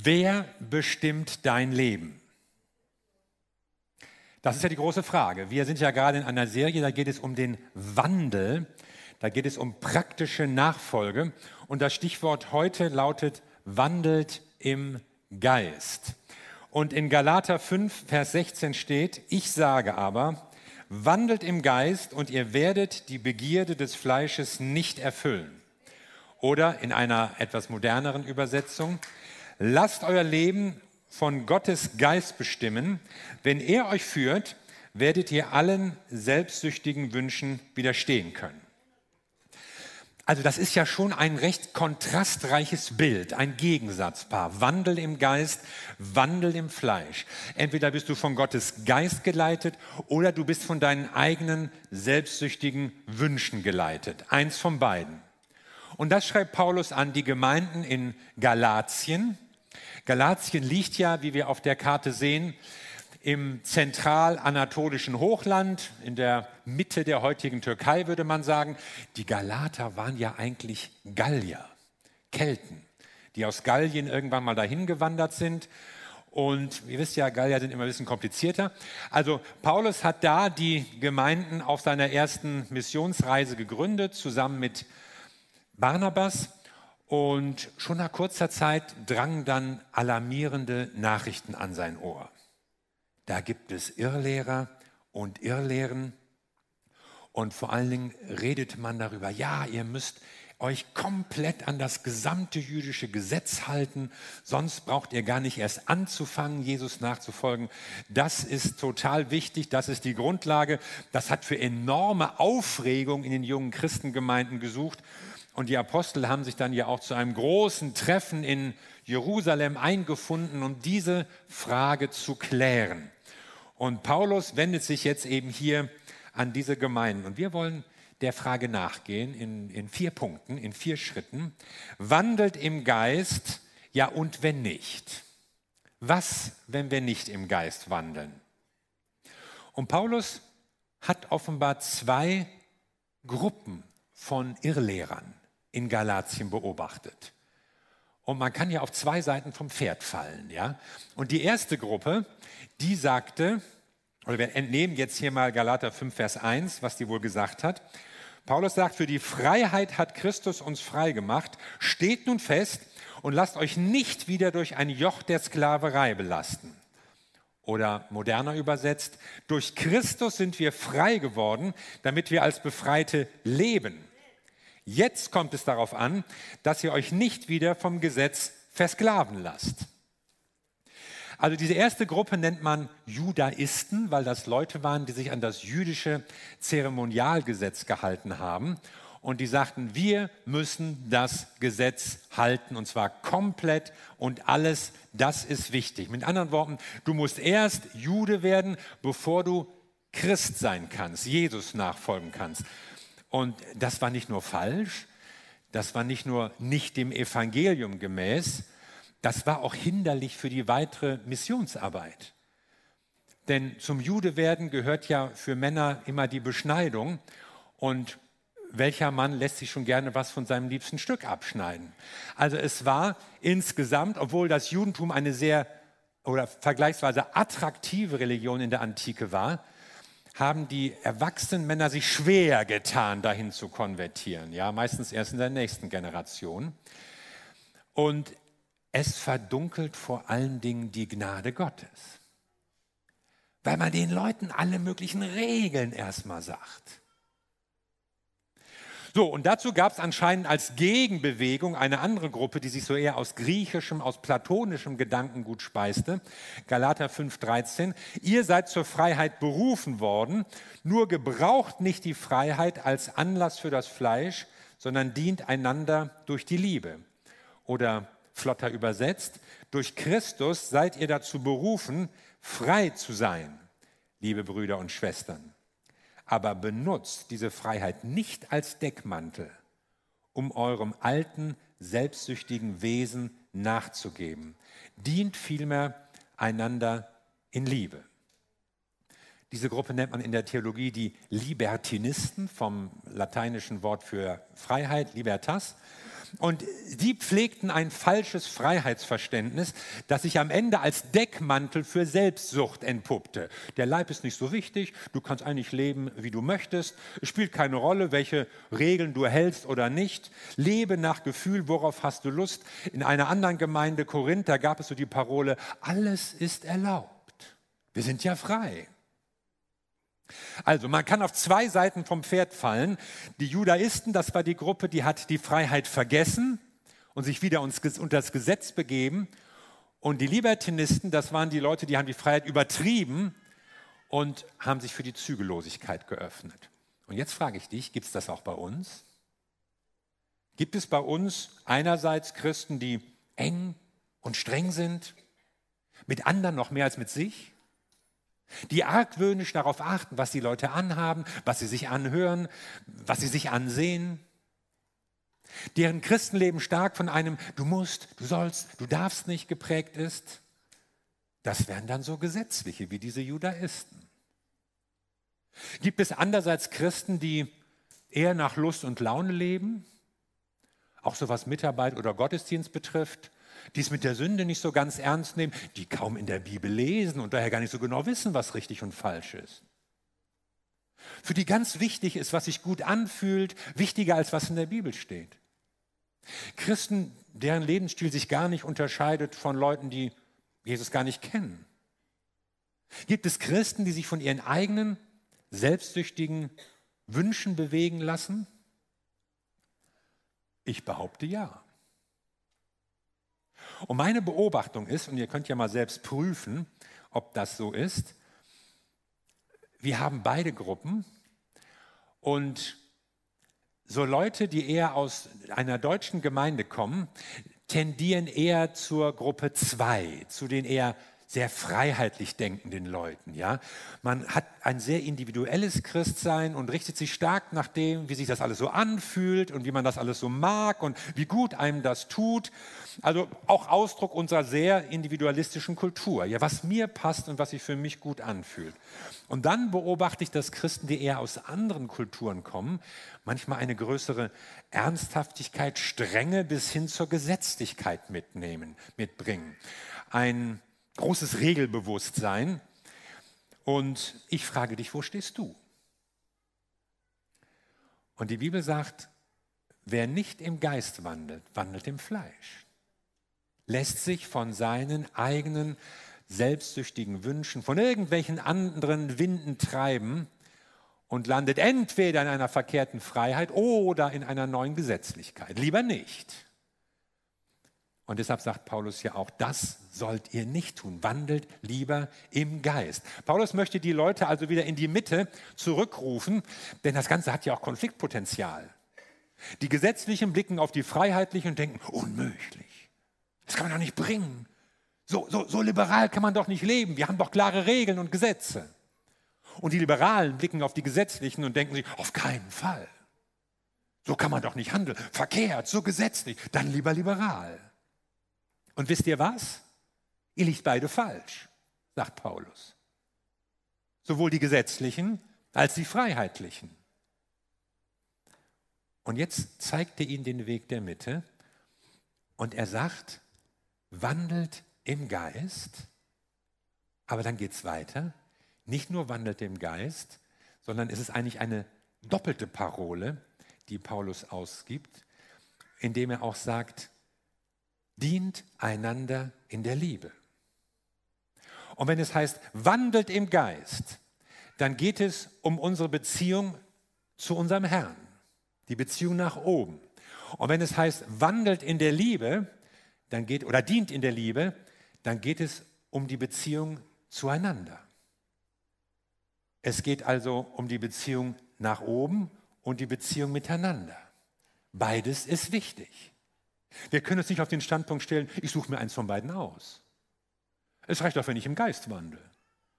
Wer bestimmt dein Leben? Das ist ja die große Frage. Wir sind ja gerade in einer Serie, da geht es um den Wandel, da geht es um praktische Nachfolge. Und das Stichwort heute lautet wandelt im Geist. Und in Galater 5, Vers 16 steht, ich sage aber, wandelt im Geist und ihr werdet die Begierde des Fleisches nicht erfüllen. Oder in einer etwas moderneren Übersetzung, lasst euer Leben von Gottes Geist bestimmen. Wenn er euch führt, werdet ihr allen selbstsüchtigen Wünschen widerstehen können. Also das ist ja schon ein recht kontrastreiches Bild, ein Gegensatzpaar. Wandel im Geist, Wandel im Fleisch. Entweder bist du von Gottes Geist geleitet oder du bist von deinen eigenen selbstsüchtigen Wünschen geleitet. Eins von beiden. Und das schreibt Paulus an die Gemeinden in Galatien. Galatien liegt ja, wie wir auf der Karte sehen, im zentralanatolischen Hochland, in der Mitte der heutigen Türkei würde man sagen. Die Galater waren ja eigentlich Gallier, Kelten, die aus Gallien irgendwann mal dahin gewandert sind. Und ihr wisst ja, Gallier sind immer ein bisschen komplizierter. Also Paulus hat da die Gemeinden auf seiner ersten Missionsreise gegründet, zusammen mit Barnabas. Und schon nach kurzer Zeit drangen dann alarmierende Nachrichten an sein Ohr. Da gibt es Irrlehrer und Irrlehren. Und vor allen Dingen redet man darüber, ja, ihr müsst euch komplett an das gesamte jüdische Gesetz halten, sonst braucht ihr gar nicht erst anzufangen, Jesus nachzufolgen. Das ist total wichtig, das ist die Grundlage. Das hat für enorme Aufregung in den jungen Christengemeinden gesucht. Und die Apostel haben sich dann ja auch zu einem großen Treffen in Jerusalem eingefunden, um diese Frage zu klären. Und Paulus wendet sich jetzt eben hier an diese Gemeinden. Und wir wollen der Frage nachgehen in, in vier Punkten, in vier Schritten. Wandelt im Geist, ja und wenn nicht? Was, wenn wir nicht im Geist wandeln? Und Paulus hat offenbar zwei Gruppen von Irrlehrern in Galatien beobachtet. Und man kann ja auf zwei Seiten vom Pferd fallen. Ja? Und die erste Gruppe, die sagte, oder wir entnehmen jetzt hier mal Galater 5, Vers 1, was die wohl gesagt hat. Paulus sagt, für die Freiheit hat Christus uns frei gemacht. Steht nun fest und lasst euch nicht wieder durch ein Joch der Sklaverei belasten. Oder moderner übersetzt, durch Christus sind wir frei geworden, damit wir als Befreite leben. Jetzt kommt es darauf an, dass ihr euch nicht wieder vom Gesetz versklaven lasst. Also diese erste Gruppe nennt man Judaisten, weil das Leute waren, die sich an das jüdische Zeremonialgesetz gehalten haben. Und die sagten, wir müssen das Gesetz halten und zwar komplett und alles, das ist wichtig. Mit anderen Worten, du musst erst Jude werden, bevor du Christ sein kannst, Jesus nachfolgen kannst. Und das war nicht nur falsch, das war nicht nur nicht dem Evangelium gemäß, das war auch hinderlich für die weitere Missionsarbeit. Denn zum Judewerden gehört ja für Männer immer die Beschneidung. Und welcher Mann lässt sich schon gerne was von seinem liebsten Stück abschneiden? Also es war insgesamt, obwohl das Judentum eine sehr oder vergleichsweise attraktive Religion in der Antike war, haben die erwachsenen Männer sich schwer getan, dahin zu konvertieren. Ja, meistens erst in der nächsten Generation. Und es verdunkelt vor allen Dingen die Gnade Gottes. Weil man den Leuten alle möglichen Regeln erstmal sagt. So, und dazu gab es anscheinend als Gegenbewegung eine andere Gruppe, die sich so eher aus griechischem, aus platonischem Gedankengut speiste. Galater 5,13. Ihr seid zur Freiheit berufen worden, nur gebraucht nicht die Freiheit als Anlass für das Fleisch, sondern dient einander durch die Liebe. Oder flotter übersetzt, durch Christus seid ihr dazu berufen, frei zu sein, liebe Brüder und Schwestern. Aber benutzt diese Freiheit nicht als Deckmantel, um eurem alten, selbstsüchtigen Wesen nachzugeben. Dient vielmehr einander in Liebe. Diese Gruppe nennt man in der Theologie die Libertinisten vom lateinischen Wort für Freiheit, Libertas. Und sie pflegten ein falsches Freiheitsverständnis, das sich am Ende als Deckmantel für Selbstsucht entpuppte. Der Leib ist nicht so wichtig, du kannst eigentlich leben, wie du möchtest. Es spielt keine Rolle, welche Regeln du hältst oder nicht. Lebe nach Gefühl, worauf hast du Lust. In einer anderen Gemeinde, Korinth, da gab es so die Parole, alles ist erlaubt. Wir sind ja frei. Also man kann auf zwei Seiten vom Pferd fallen. Die Judaisten, das war die Gruppe, die hat die Freiheit vergessen und sich wieder unter das Gesetz begeben. Und die Libertinisten, das waren die Leute, die haben die Freiheit übertrieben und haben sich für die Zügellosigkeit geöffnet. Und jetzt frage ich dich, gibt es das auch bei uns? Gibt es bei uns einerseits Christen, die eng und streng sind, mit anderen noch mehr als mit sich? Die argwöhnisch darauf achten, was die Leute anhaben, was sie sich anhören, was sie sich ansehen, deren Christenleben stark von einem Du musst, du sollst, du darfst nicht geprägt ist, das wären dann so gesetzliche wie diese Judaisten. Gibt es andererseits Christen, die eher nach Lust und Laune leben, auch so was Mitarbeit oder Gottesdienst betrifft, die es mit der Sünde nicht so ganz ernst nehmen, die kaum in der Bibel lesen und daher gar nicht so genau wissen, was richtig und falsch ist. Für die ganz wichtig ist, was sich gut anfühlt, wichtiger als was in der Bibel steht. Christen, deren Lebensstil sich gar nicht unterscheidet von Leuten, die Jesus gar nicht kennen. Gibt es Christen, die sich von ihren eigenen selbstsüchtigen Wünschen bewegen lassen? Ich behaupte ja. Und meine Beobachtung ist, und ihr könnt ja mal selbst prüfen, ob das so ist, wir haben beide Gruppen und so Leute, die eher aus einer deutschen Gemeinde kommen, tendieren eher zur Gruppe 2, zu den eher sehr freiheitlich denkenden Leuten. Ja? Man hat ein sehr individuelles Christsein und richtet sich stark nach dem, wie sich das alles so anfühlt und wie man das alles so mag und wie gut einem das tut. Also auch Ausdruck unserer sehr individualistischen Kultur. Ja, was mir passt und was sich für mich gut anfühlt. Und dann beobachte ich, dass Christen, die eher aus anderen Kulturen kommen, manchmal eine größere Ernsthaftigkeit, Strenge bis hin zur Gesetzlichkeit mitnehmen, mitbringen. Ein großes Regelbewusstsein. Und ich frage dich, wo stehst du? Und die Bibel sagt, wer nicht im Geist wandelt, wandelt im Fleisch. Lässt sich von seinen eigenen selbstsüchtigen Wünschen, von irgendwelchen anderen Winden treiben und landet entweder in einer verkehrten Freiheit oder in einer neuen Gesetzlichkeit. Lieber nicht. Und deshalb sagt Paulus ja auch, das sollt ihr nicht tun. Wandelt lieber im Geist. Paulus möchte die Leute also wieder in die Mitte zurückrufen, denn das Ganze hat ja auch Konfliktpotenzial. Die Gesetzlichen blicken auf die Freiheitlichen und denken, unmöglich. Das kann man doch nicht bringen. So, so, so liberal kann man doch nicht leben. Wir haben doch klare Regeln und Gesetze. Und die Liberalen blicken auf die Gesetzlichen und denken sich, auf keinen Fall. So kann man doch nicht handeln. Verkehrt, so gesetzlich. Dann lieber liberal. Und wisst ihr was? Ihr liegt beide falsch, sagt Paulus. Sowohl die gesetzlichen als die freiheitlichen. Und jetzt zeigt er ihnen den Weg der Mitte und er sagt, wandelt im Geist, aber dann geht es weiter. Nicht nur wandelt im Geist, sondern es ist eigentlich eine doppelte Parole, die Paulus ausgibt, indem er auch sagt, dient einander in der Liebe. Und wenn es heißt, wandelt im Geist, dann geht es um unsere Beziehung zu unserem Herrn, die Beziehung nach oben. Und wenn es heißt, wandelt in der Liebe, dann geht oder dient in der Liebe, dann geht es um die Beziehung zueinander. Es geht also um die Beziehung nach oben und die Beziehung miteinander. Beides ist wichtig. Wir können uns nicht auf den Standpunkt stellen, ich suche mir eins von beiden aus. Es reicht auch, wenn ich im Geist wandle.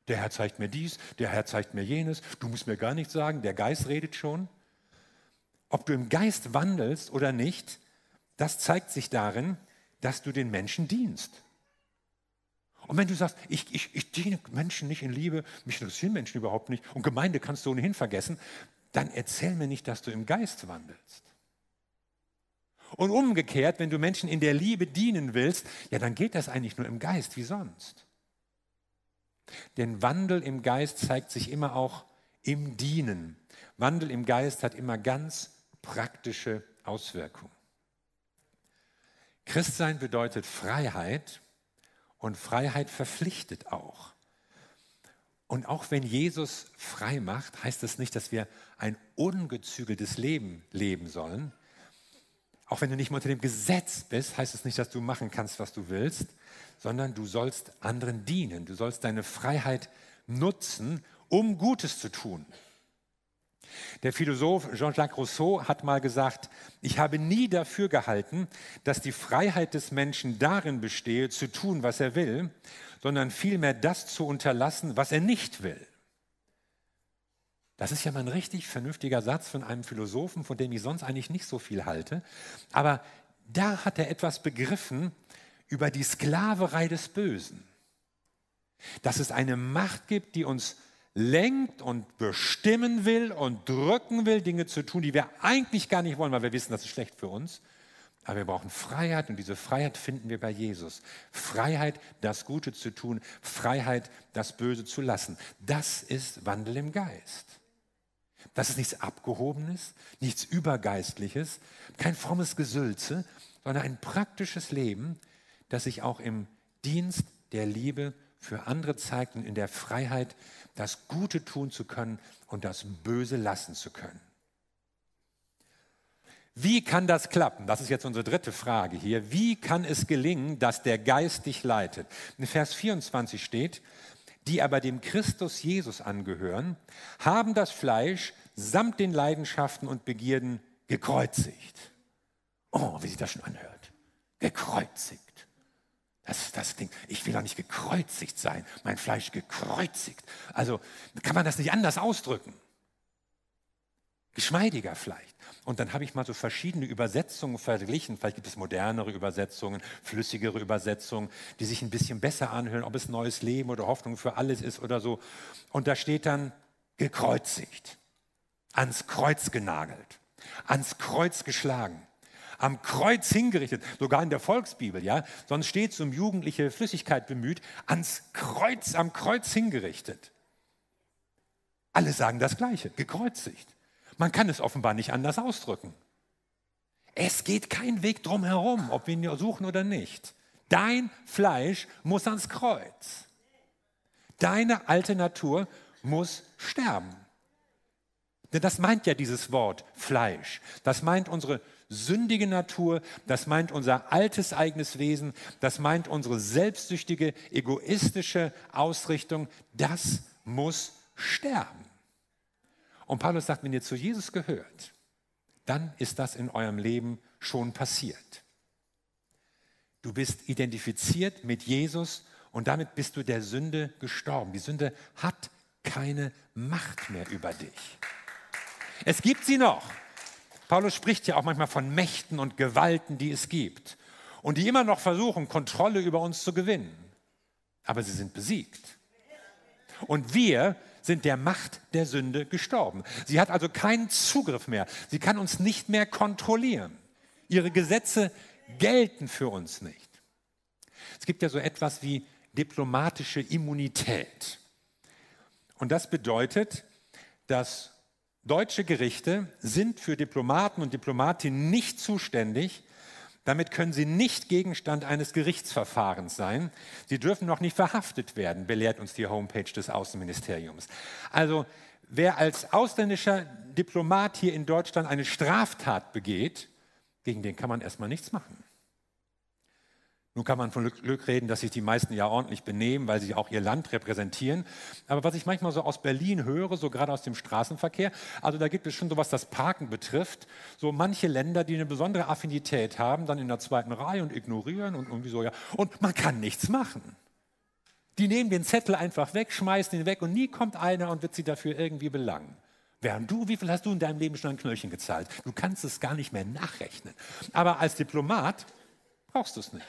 Der Herr zeigt mir dies, der Herr zeigt mir jenes, du musst mir gar nichts sagen, der Geist redet schon. Ob du im Geist wandelst oder nicht, das zeigt sich darin, dass du den Menschen dienst. Und wenn du sagst, ich, ich, ich diene Menschen nicht in Liebe, mich interessieren Menschen überhaupt nicht und Gemeinde kannst du ohnehin vergessen, dann erzähl mir nicht, dass du im Geist wandelst. Und umgekehrt, wenn du Menschen in der Liebe dienen willst, ja, dann geht das eigentlich nur im Geist, wie sonst. Denn Wandel im Geist zeigt sich immer auch im Dienen. Wandel im Geist hat immer ganz praktische Auswirkungen. Christsein bedeutet Freiheit und Freiheit verpflichtet auch. Und auch wenn Jesus frei macht, heißt das nicht, dass wir ein ungezügeltes Leben leben sollen. Auch wenn du nicht mehr unter dem Gesetz bist, heißt es das nicht, dass du machen kannst, was du willst, sondern du sollst anderen dienen. Du sollst deine Freiheit nutzen, um Gutes zu tun. Der Philosoph Jean-Jacques Rousseau hat mal gesagt, ich habe nie dafür gehalten, dass die Freiheit des Menschen darin bestehe, zu tun, was er will, sondern vielmehr das zu unterlassen, was er nicht will. Das ist ja mal ein richtig vernünftiger Satz von einem Philosophen, von dem ich sonst eigentlich nicht so viel halte. Aber da hat er etwas begriffen über die Sklaverei des Bösen. Dass es eine Macht gibt, die uns lenkt und bestimmen will und drücken will, Dinge zu tun, die wir eigentlich gar nicht wollen, weil wir wissen, das ist schlecht für uns. Aber wir brauchen Freiheit und diese Freiheit finden wir bei Jesus. Freiheit, das Gute zu tun, Freiheit, das Böse zu lassen. Das ist Wandel im Geist. Das ist nichts Abgehobenes, nichts Übergeistliches, kein frommes Gesülze, sondern ein praktisches Leben, das sich auch im Dienst der Liebe für andere zeigt und in der Freiheit, das Gute tun zu können und das Böse lassen zu können. Wie kann das klappen? Das ist jetzt unsere dritte Frage hier. Wie kann es gelingen, dass der Geist dich leitet? In Vers 24 steht, die aber dem Christus Jesus angehören, haben das Fleisch samt den Leidenschaften und Begierden gekreuzigt. Oh, wie sich das schon anhört. Gekreuzigt. Das, das Ding, ich will doch nicht gekreuzigt sein, mein Fleisch gekreuzigt. Also kann man das nicht anders ausdrücken. Geschmeidiger vielleicht. Und dann habe ich mal so verschiedene Übersetzungen verglichen. Vielleicht gibt es modernere Übersetzungen, flüssigere Übersetzungen, die sich ein bisschen besser anhören, ob es neues Leben oder Hoffnung für alles ist oder so. Und da steht dann gekreuzigt, ans Kreuz genagelt, ans Kreuz geschlagen am Kreuz hingerichtet, sogar in der Volksbibel, ja, sonst steht es um jugendliche Flüssigkeit bemüht, ans Kreuz, am Kreuz hingerichtet. Alle sagen das Gleiche, gekreuzigt. Man kann es offenbar nicht anders ausdrücken. Es geht kein Weg drum herum, ob wir ihn suchen oder nicht. Dein Fleisch muss ans Kreuz. Deine alte Natur muss sterben. Denn das meint ja dieses Wort Fleisch. Das meint unsere sündige Natur, das meint unser altes eigenes Wesen, das meint unsere selbstsüchtige, egoistische Ausrichtung. Das muss sterben. Und Paulus sagt, wenn ihr zu Jesus gehört, dann ist das in eurem Leben schon passiert. Du bist identifiziert mit Jesus und damit bist du der Sünde gestorben. Die Sünde hat keine Macht mehr über dich. Es gibt sie noch, Paulus spricht ja auch manchmal von Mächten und Gewalten, die es gibt und die immer noch versuchen, Kontrolle über uns zu gewinnen. Aber sie sind besiegt. Und wir sind der Macht der Sünde gestorben. Sie hat also keinen Zugriff mehr. Sie kann uns nicht mehr kontrollieren. Ihre Gesetze gelten für uns nicht. Es gibt ja so etwas wie diplomatische Immunität. Und das bedeutet, dass Deutsche Gerichte sind für Diplomaten und Diplomatinnen nicht zuständig. Damit können sie nicht Gegenstand eines Gerichtsverfahrens sein. Sie dürfen noch nicht verhaftet werden, belehrt uns die Homepage des Außenministeriums. Also wer als ausländischer Diplomat hier in Deutschland eine Straftat begeht, gegen den kann man erstmal nichts machen. Nun kann man von Glück reden, dass sich die meisten ja ordentlich benehmen, weil sie auch ihr Land repräsentieren. Aber was ich manchmal so aus Berlin höre, so gerade aus dem Straßenverkehr, also da gibt es schon so, was das Parken betrifft, so manche Länder, die eine besondere Affinität haben, dann in der zweiten Reihe und ignorieren und irgendwie so, ja. Und man kann nichts machen. Die nehmen den Zettel einfach weg, schmeißen ihn weg und nie kommt einer und wird sie dafür irgendwie belangen. Während du, wie viel hast du in deinem Leben schon ein Knöllchen gezahlt? Du kannst es gar nicht mehr nachrechnen. Aber als Diplomat brauchst du es nicht.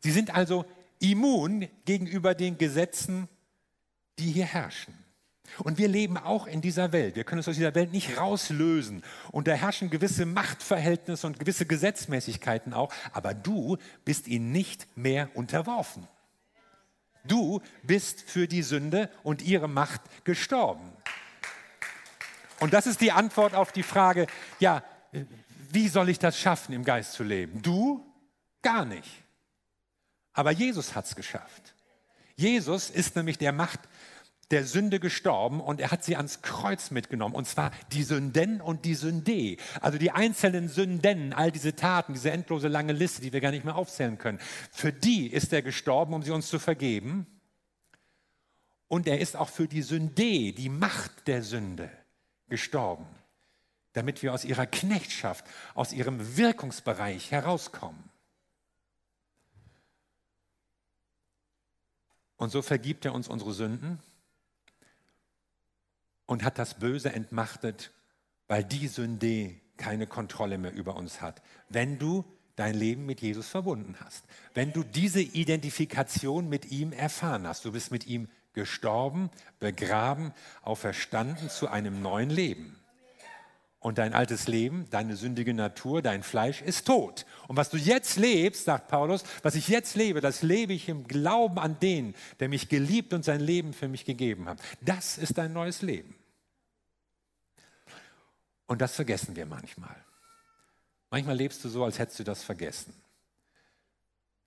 Sie sind also immun gegenüber den Gesetzen, die hier herrschen. Und wir leben auch in dieser Welt. Wir können uns aus dieser Welt nicht rauslösen. Und da herrschen gewisse Machtverhältnisse und gewisse Gesetzmäßigkeiten auch. Aber du bist ihnen nicht mehr unterworfen. Du bist für die Sünde und ihre Macht gestorben. Und das ist die Antwort auf die Frage, ja, wie soll ich das schaffen, im Geist zu leben? Du? Gar nicht. Aber Jesus hat es geschafft. Jesus ist nämlich der Macht der Sünde gestorben und er hat sie ans Kreuz mitgenommen. Und zwar die Sünden und die Sünde. Also die einzelnen Sünden, all diese Taten, diese endlose lange Liste, die wir gar nicht mehr aufzählen können. Für die ist er gestorben, um sie uns zu vergeben. Und er ist auch für die Sünde, die Macht der Sünde, gestorben, damit wir aus ihrer Knechtschaft, aus ihrem Wirkungsbereich herauskommen. Und so vergibt er uns unsere Sünden und hat das Böse entmachtet, weil die Sünde keine Kontrolle mehr über uns hat. Wenn du dein Leben mit Jesus verbunden hast, wenn du diese Identifikation mit ihm erfahren hast, du bist mit ihm gestorben, begraben, auferstanden zu einem neuen Leben. Und dein altes Leben, deine sündige Natur, dein Fleisch ist tot. Und was du jetzt lebst, sagt Paulus, was ich jetzt lebe, das lebe ich im Glauben an den, der mich geliebt und sein Leben für mich gegeben hat. Das ist dein neues Leben. Und das vergessen wir manchmal. Manchmal lebst du so, als hättest du das vergessen.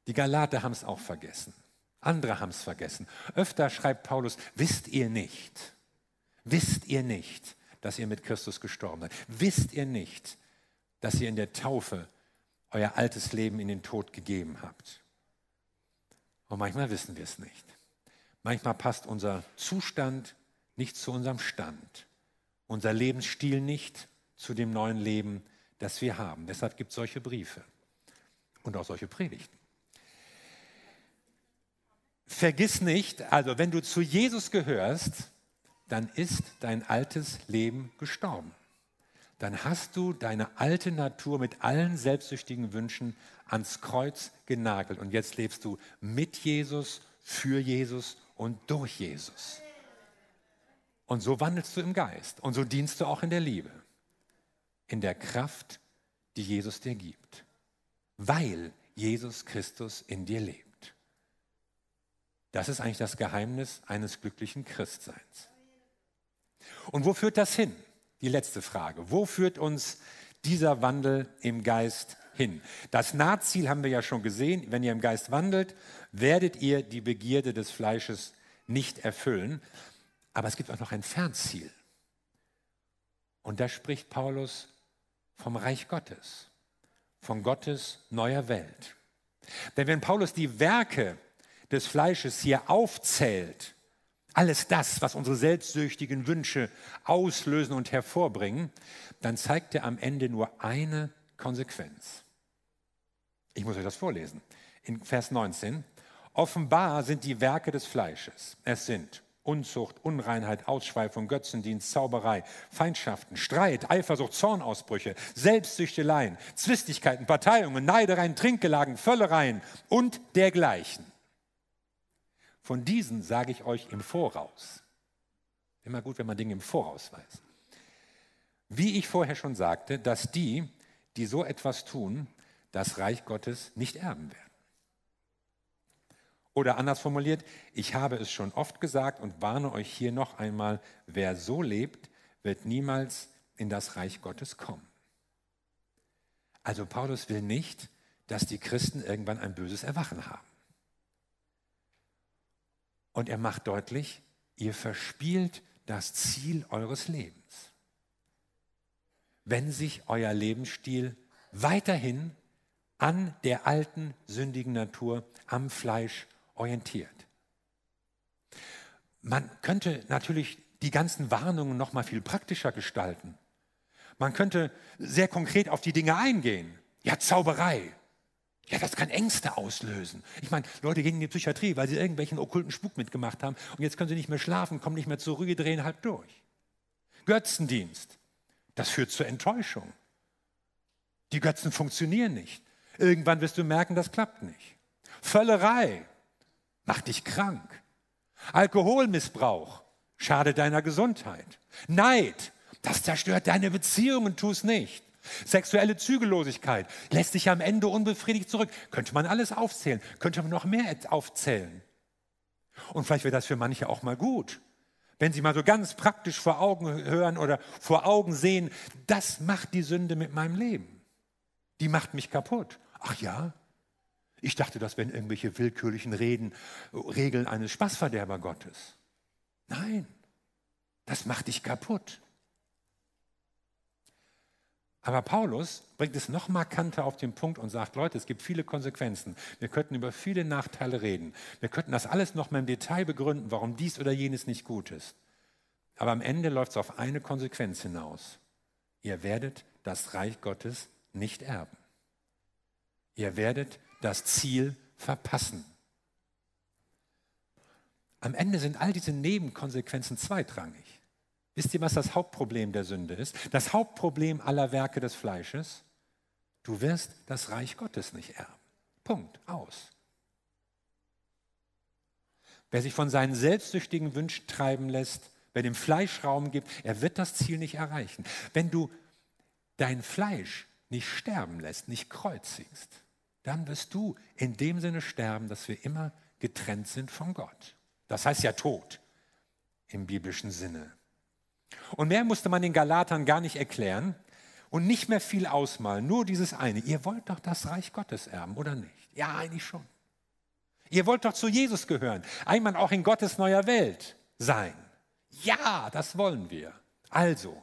Die Galater haben es auch vergessen. Andere haben es vergessen. Öfter schreibt Paulus, wisst ihr nicht, wisst ihr nicht, dass ihr mit Christus gestorben seid. Wisst ihr nicht, dass ihr in der Taufe euer altes Leben in den Tod gegeben habt? Und manchmal wissen wir es nicht. Manchmal passt unser Zustand nicht zu unserem Stand, unser Lebensstil nicht zu dem neuen Leben, das wir haben. Deshalb gibt es solche Briefe und auch solche Predigten. Vergiss nicht, also wenn du zu Jesus gehörst, dann ist dein altes Leben gestorben. Dann hast du deine alte Natur mit allen selbstsüchtigen Wünschen ans Kreuz genagelt. Und jetzt lebst du mit Jesus, für Jesus und durch Jesus. Und so wandelst du im Geist. Und so dienst du auch in der Liebe. In der Kraft, die Jesus dir gibt. Weil Jesus Christus in dir lebt. Das ist eigentlich das Geheimnis eines glücklichen Christseins. Und wo führt das hin? Die letzte Frage. Wo führt uns dieser Wandel im Geist hin? Das Nahziel haben wir ja schon gesehen. Wenn ihr im Geist wandelt, werdet ihr die Begierde des Fleisches nicht erfüllen. Aber es gibt auch noch ein Fernziel. Und da spricht Paulus vom Reich Gottes, von Gottes neuer Welt. Denn wenn Paulus die Werke des Fleisches hier aufzählt, alles das, was unsere selbstsüchtigen Wünsche auslösen und hervorbringen, dann zeigt er am Ende nur eine Konsequenz. Ich muss euch das vorlesen. In Vers 19. Offenbar sind die Werke des Fleisches. Es sind Unzucht, Unreinheit, Ausschweifung, Götzendienst, Zauberei, Feindschaften, Streit, Eifersucht, Zornausbrüche, Selbstsüchteleien, Zwistigkeiten, Parteiungen, Neidereien, Trinkgelagen, Völlereien und dergleichen. Von diesen sage ich euch im Voraus. Immer gut, wenn man Dinge im Voraus weiß. Wie ich vorher schon sagte, dass die, die so etwas tun, das Reich Gottes nicht erben werden. Oder anders formuliert, ich habe es schon oft gesagt und warne euch hier noch einmal, wer so lebt, wird niemals in das Reich Gottes kommen. Also Paulus will nicht, dass die Christen irgendwann ein böses Erwachen haben. Und er macht deutlich, ihr verspielt das Ziel eures Lebens. Wenn sich euer Lebensstil weiterhin an der alten sündigen Natur, am Fleisch orientiert. Man könnte natürlich die ganzen Warnungen noch mal viel praktischer gestalten. Man könnte sehr konkret auf die Dinge eingehen. Ja, Zauberei, ja, das kann Ängste auslösen. Ich meine, Leute gehen in die Psychiatrie, weil sie irgendwelchen okkulten Spuk mitgemacht haben und jetzt können sie nicht mehr schlafen, kommen nicht mehr zur Ruhe, drehen halb durch. Götzendienst, das führt zur Enttäuschung. Die Götzen funktionieren nicht. Irgendwann wirst du merken, das klappt nicht. Völlerei macht dich krank. Alkoholmissbrauch schadet deiner Gesundheit. Neid, das zerstört deine Beziehungen, tu es nicht. Sexuelle Zügellosigkeit lässt dich am Ende unbefriedigt zurück. Könnte man alles aufzählen, könnte man noch mehr aufzählen. Und vielleicht wäre das für manche auch mal gut, wenn sie mal so ganz praktisch vor Augen hören oder vor Augen sehen, das macht die Sünde mit meinem Leben. Die macht mich kaputt. Ach ja? Ich dachte, das wären irgendwelche willkürlichen Reden, Regeln eines Spaßverderber Gottes. Nein, das macht dich kaputt. Aber Paulus bringt es noch markanter auf den Punkt und sagt, Leute, es gibt viele Konsequenzen. Wir könnten über viele Nachteile reden. Wir könnten das alles noch mal im Detail begründen, warum dies oder jenes nicht gut ist. Aber am Ende läuft es auf eine Konsequenz hinaus. Ihr werdet das Reich Gottes nicht erben. Ihr werdet das Ziel verpassen. Am Ende sind all diese Nebenkonsequenzen zweitrangig. Wisst ihr, was das Hauptproblem der Sünde ist? Das Hauptproblem aller Werke des Fleisches? Du wirst das Reich Gottes nicht erben. Punkt. Aus. Wer sich von seinen selbstsüchtigen Wünschen treiben lässt, wer dem Fleisch Raum gibt, er wird das Ziel nicht erreichen. Wenn du dein Fleisch nicht sterben lässt, nicht kreuzigst, dann wirst du in dem Sinne sterben, dass wir immer getrennt sind von Gott. Das heißt ja Tod im biblischen Sinne. Und mehr musste man den Galatern gar nicht erklären und nicht mehr viel ausmalen, nur dieses eine. Ihr wollt doch das Reich Gottes erben, oder nicht? Ja, eigentlich schon. Ihr wollt doch zu Jesus gehören, einmal auch in Gottes neuer Welt sein. Ja, das wollen wir. Also,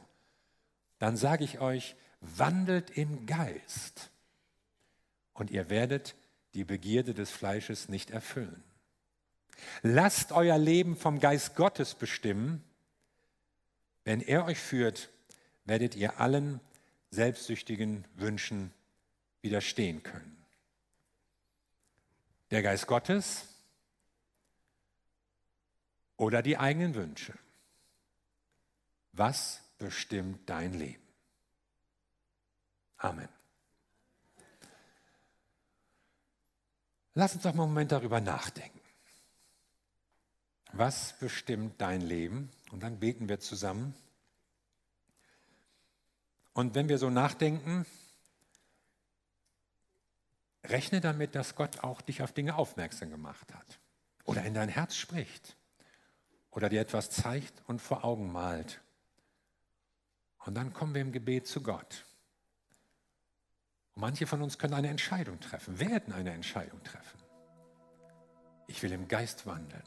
dann sage ich euch, wandelt im Geist und ihr werdet die Begierde des Fleisches nicht erfüllen. Lasst euer Leben vom Geist Gottes bestimmen wenn er euch führt, werdet ihr allen selbstsüchtigen Wünschen widerstehen können. Der Geist Gottes oder die eigenen Wünsche. Was bestimmt dein Leben? Amen. Lass uns doch mal einen Moment darüber nachdenken. Was bestimmt dein Leben? Und dann beten wir zusammen. Und wenn wir so nachdenken, rechne damit, dass Gott auch dich auf Dinge aufmerksam gemacht hat oder in dein Herz spricht oder dir etwas zeigt und vor Augen malt. Und dann kommen wir im Gebet zu Gott. Und manche von uns können eine Entscheidung treffen, werden eine Entscheidung treffen. Ich will im Geist wandeln.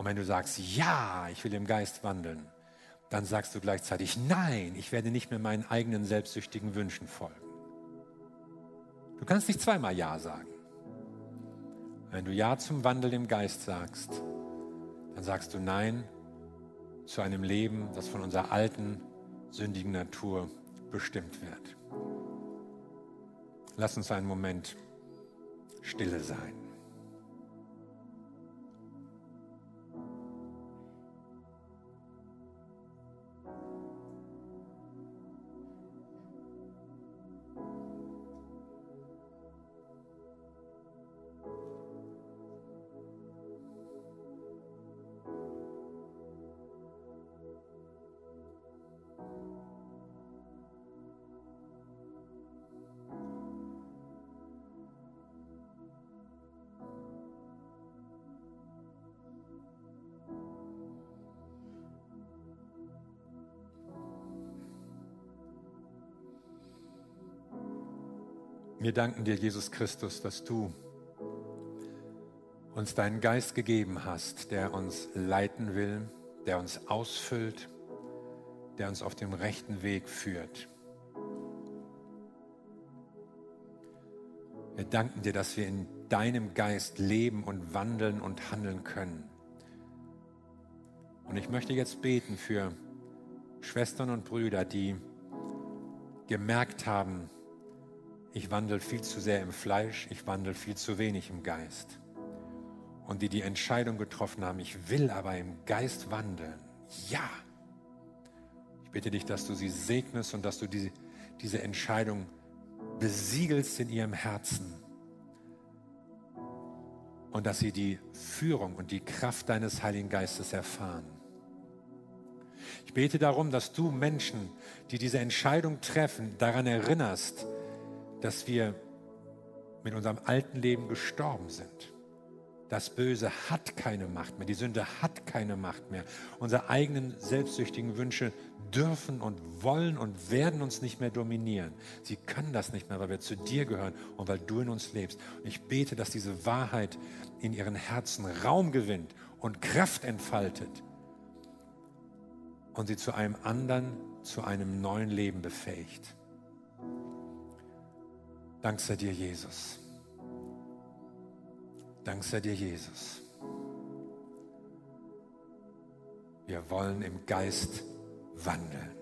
Und wenn du sagst, ja, ich will im Geist wandeln, dann sagst du gleichzeitig, nein, ich werde nicht mehr meinen eigenen selbstsüchtigen Wünschen folgen. Du kannst nicht zweimal Ja sagen. Wenn du Ja zum Wandel im Geist sagst, dann sagst du Nein zu einem Leben, das von unserer alten, sündigen Natur bestimmt wird. Lass uns einen Moment stille sein. Wir danken dir, Jesus Christus, dass du uns deinen Geist gegeben hast, der uns leiten will, der uns ausfüllt, der uns auf dem rechten Weg führt. Wir danken dir, dass wir in deinem Geist leben und wandeln und handeln können. Und ich möchte jetzt beten für Schwestern und Brüder, die gemerkt haben, ich wandle viel zu sehr im Fleisch, ich wandle viel zu wenig im Geist. Und die die Entscheidung getroffen haben, ich will aber im Geist wandeln. Ja. Ich bitte dich, dass du sie segnest und dass du diese, diese Entscheidung besiegelst in ihrem Herzen. Und dass sie die Führung und die Kraft deines Heiligen Geistes erfahren. Ich bete darum, dass du Menschen, die diese Entscheidung treffen, daran erinnerst, dass wir mit unserem alten Leben gestorben sind. Das Böse hat keine Macht mehr, die Sünde hat keine Macht mehr. Unsere eigenen selbstsüchtigen Wünsche dürfen und wollen und werden uns nicht mehr dominieren. Sie können das nicht mehr, weil wir zu dir gehören und weil du in uns lebst. Ich bete, dass diese Wahrheit in ihren Herzen Raum gewinnt und Kraft entfaltet und sie zu einem anderen, zu einem neuen Leben befähigt. Dank sei dir, Jesus. Dank sei dir, Jesus. Wir wollen im Geist wandeln.